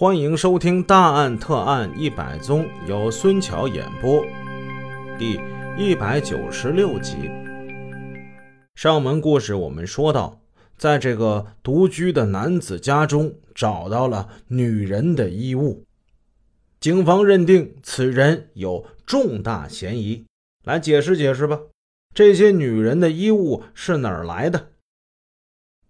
欢迎收听《大案特案一百宗》，由孙桥演播，第一百九十六集。上门故事我们说到，在这个独居的男子家中找到了女人的衣物，警方认定此人有重大嫌疑。来解释解释吧，这些女人的衣物是哪儿来的？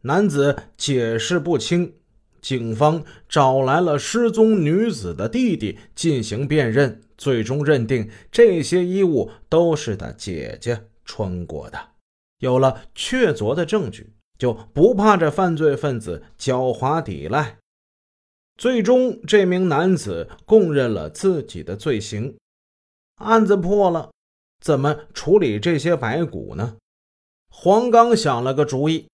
男子解释不清。警方找来了失踪女子的弟弟进行辨认，最终认定这些衣物都是他姐姐穿过的。有了确凿的证据，就不怕这犯罪分子狡猾抵赖。最终，这名男子供认了自己的罪行，案子破了。怎么处理这些白骨呢？黄刚想了个主意。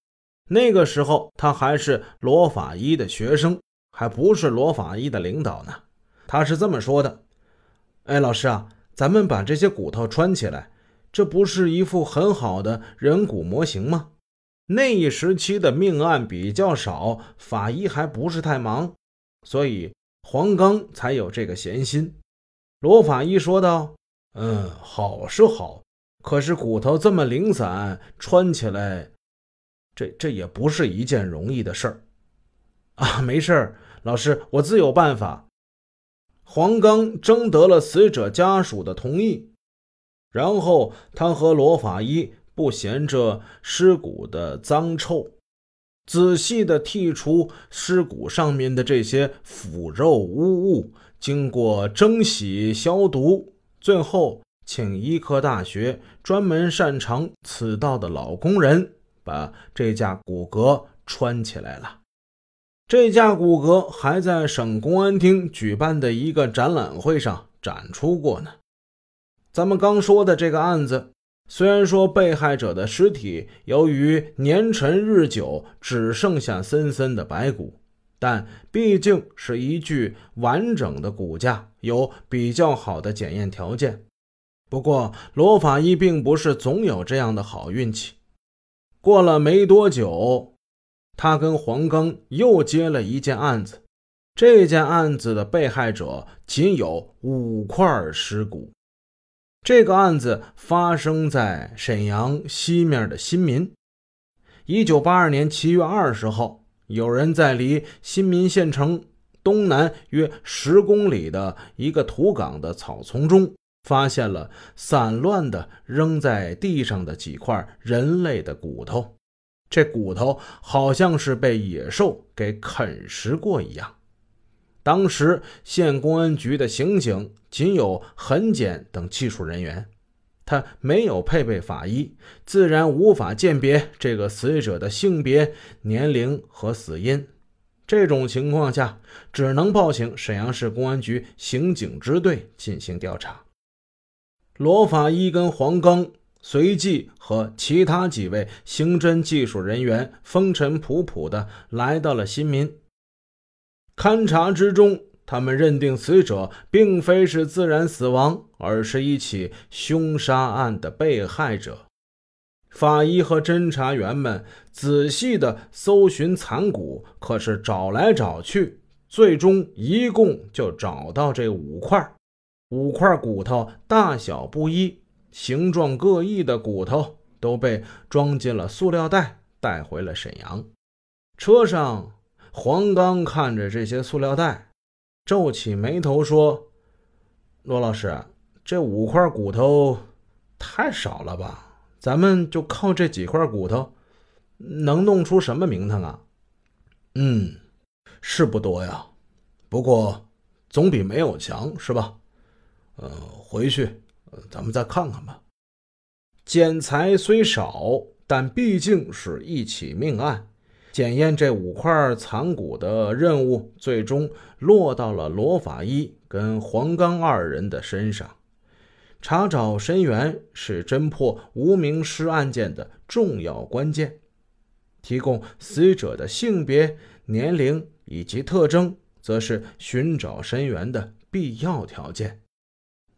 那个时候，他还是罗法医的学生，还不是罗法医的领导呢。他是这么说的：“哎，老师啊，咱们把这些骨头穿起来，这不是一副很好的人骨模型吗？那一时期的命案比较少，法医还不是太忙，所以黄刚才有这个闲心。”罗法医说道：“嗯，好是好，可是骨头这么零散，穿起来……”这这也不是一件容易的事儿，啊，没事儿，老师，我自有办法。黄刚征得了死者家属的同意，然后他和罗法医不嫌这尸骨的脏臭，仔细的剔除尸骨上面的这些腐肉污物，经过蒸洗消毒，最后请医科大学专门擅长此道的老工人。把这架骨骼穿起来了。这架骨骼还在省公安厅举办的一个展览会上展出过呢。咱们刚说的这个案子，虽然说被害者的尸体由于年陈日久，只剩下森森的白骨，但毕竟是一具完整的骨架，有比较好的检验条件。不过，罗法医并不是总有这样的好运气。过了没多久，他跟黄刚又接了一件案子。这件案子的被害者仅有五块尸骨。这个案子发生在沈阳西面的新民。一九八二年七月二十号，有人在离新民县城东南约十公里的一个土岗的草丛中。发现了散乱的扔在地上的几块人类的骨头，这骨头好像是被野兽给啃食过一样。当时县公安局的刑警仅有痕检等技术人员，他没有配备法医，自然无法鉴别这个死者的性别、年龄和死因。这种情况下，只能报请沈阳市公安局刑警支队进行调查。罗法医跟黄刚随即和其他几位刑侦技术人员风尘仆仆地来到了新民。勘查之中，他们认定死者并非是自然死亡，而是一起凶杀案的被害者。法医和侦查员们仔细地搜寻残骨，可是找来找去，最终一共就找到这五块。五块骨头大小不一、形状各异的骨头都被装进了塑料袋，带回了沈阳。车上，黄刚看着这些塑料袋，皱起眉头说：“罗老师，这五块骨头太少了吧？咱们就靠这几块骨头，能弄出什么名堂啊？”“嗯，是不多呀，不过总比没有强，是吧？”呃，回去，咱们再看看吧。检材虽少，但毕竟是一起命案，检验这五块残骨的任务最终落到了罗法医跟黄刚二人的身上。查找身源是侦破无名尸案件的重要关键，提供死者的性别、年龄以及特征，则是寻找身源的必要条件。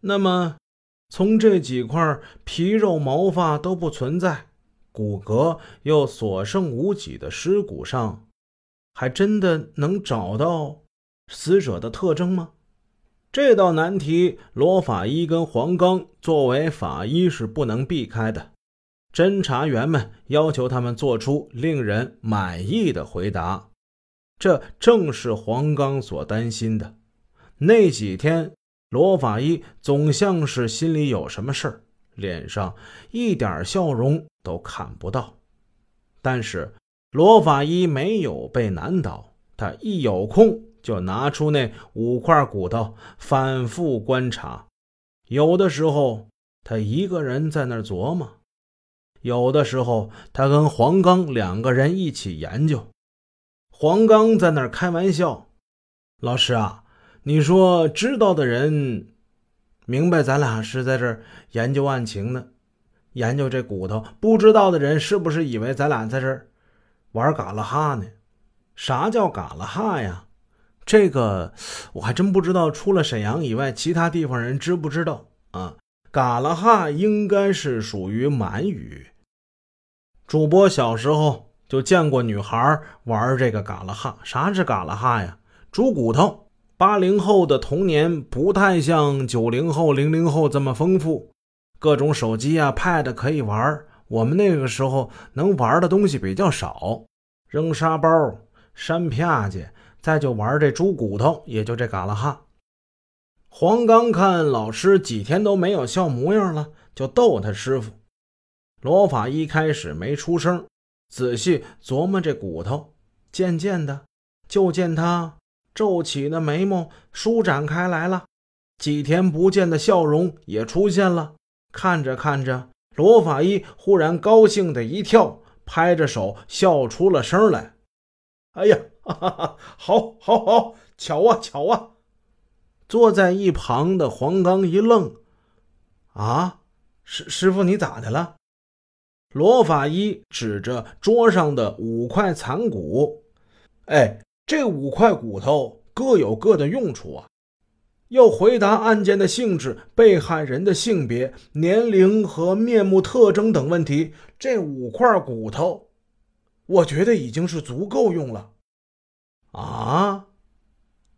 那么，从这几块皮肉毛发都不存在、骨骼又所剩无几的尸骨上，还真的能找到死者的特征吗？这道难题，罗法医跟黄刚作为法医是不能避开的。侦查员们要求他们做出令人满意的回答，这正是黄刚所担心的。那几天，罗法医总像是心里有什么事儿，脸上一点笑容都看不到。但是，罗法医没有被难倒，他一有空就拿出那五块骨头反复观察。有的时候，他一个人在那儿琢磨。有的时候，他跟黄刚两个人一起研究。黄刚在那儿开玩笑：“老师啊，你说知道的人明白咱俩是在这儿研究案情呢，研究这骨头；不知道的人是不是以为咱俩在这儿玩嘎啦哈呢？啥叫嘎啦哈呀？这个我还真不知道。除了沈阳以外，其他地方人知不知道啊？”嘎啦哈应该是属于满语。主播小时候就见过女孩玩这个嘎啦哈。啥是嘎啦哈呀？煮骨头。八零后的童年不太像九零后、零零后这么丰富，各种手机啊、pad 可以玩。我们那个时候能玩的东西比较少，扔沙包、扇啪去，再就玩这猪骨头，也就这嘎啦哈。黄刚看老师几天都没有笑模样了，就逗他师傅。罗法一开始没出声，仔细琢磨这骨头。渐渐的，就见他皱起的眉毛舒展开来了，几天不见的笑容也出现了。看着看着，罗法医忽然高兴的一跳，拍着手笑出了声来：“哎呀，哈哈，好，好，好，巧啊，巧啊！”坐在一旁的黄刚一愣：“啊，师师傅，你咋的了？”罗法医指着桌上的五块残骨：“哎，这五块骨头各有各的用处啊。要回答案件的性质、被害人的性别、年龄和面目特征等问题，这五块骨头，我觉得已经是足够用了。”啊！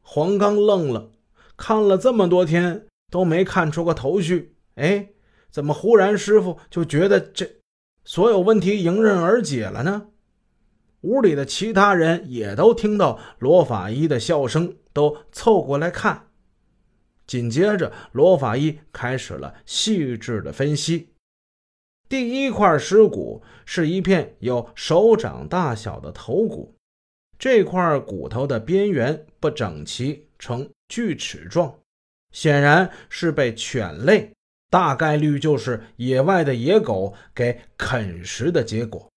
黄刚愣了。看了这么多天都没看出个头绪，哎，怎么忽然师傅就觉得这所有问题迎刃而解了呢？屋里的其他人也都听到罗法医的笑声，都凑过来看。紧接着，罗法医开始了细致的分析。第一块尸骨是一片有手掌大小的头骨，这块骨头的边缘不整齐，呈。锯齿状，显然是被犬类，大概率就是野外的野狗给啃食的结果。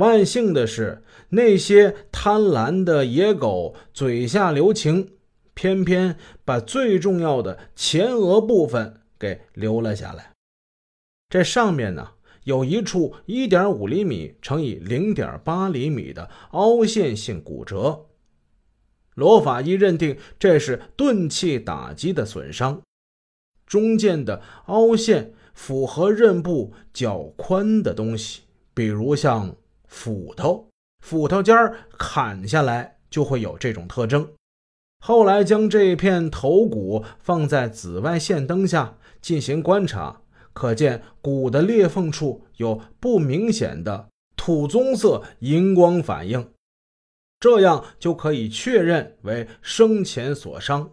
万幸的是，那些贪婪的野狗嘴下留情，偏偏把最重要的前额部分给留了下来。这上面呢，有一处1.5厘米乘以0.8厘米的凹陷性骨折。罗法医认定这是钝器打击的损伤，中间的凹陷符合刃部较宽的东西，比如像斧头，斧头尖儿砍下来就会有这种特征。后来将这片头骨放在紫外线灯下进行观察，可见骨的裂缝处有不明显的土棕色荧光反应。这样就可以确认为生前所伤，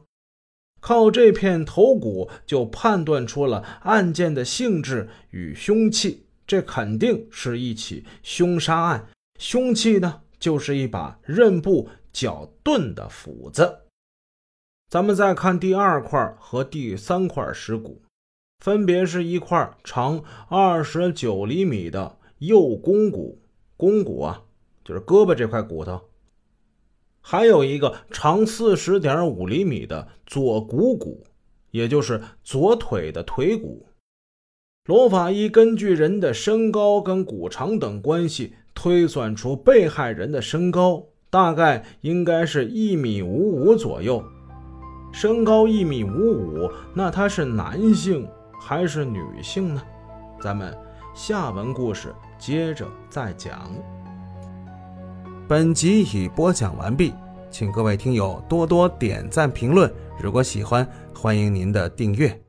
靠这片头骨就判断出了案件的性质与凶器，这肯定是一起凶杀案。凶器呢，就是一把刃部较钝的斧子。咱们再看第二块和第三块尸骨，分别是一块长二十九厘米的右肱骨，肱骨啊，就是胳膊这块骨头。还有一个长四十点五厘米的左股骨，也就是左腿的腿骨。罗法医根据人的身高跟骨长等关系，推算出被害人的身高大概应该是一米五五左右。身高一米五五，那他是男性还是女性呢？咱们下文故事接着再讲。本集已播讲完毕。请各位听友多多点赞评论。如果喜欢，欢迎您的订阅。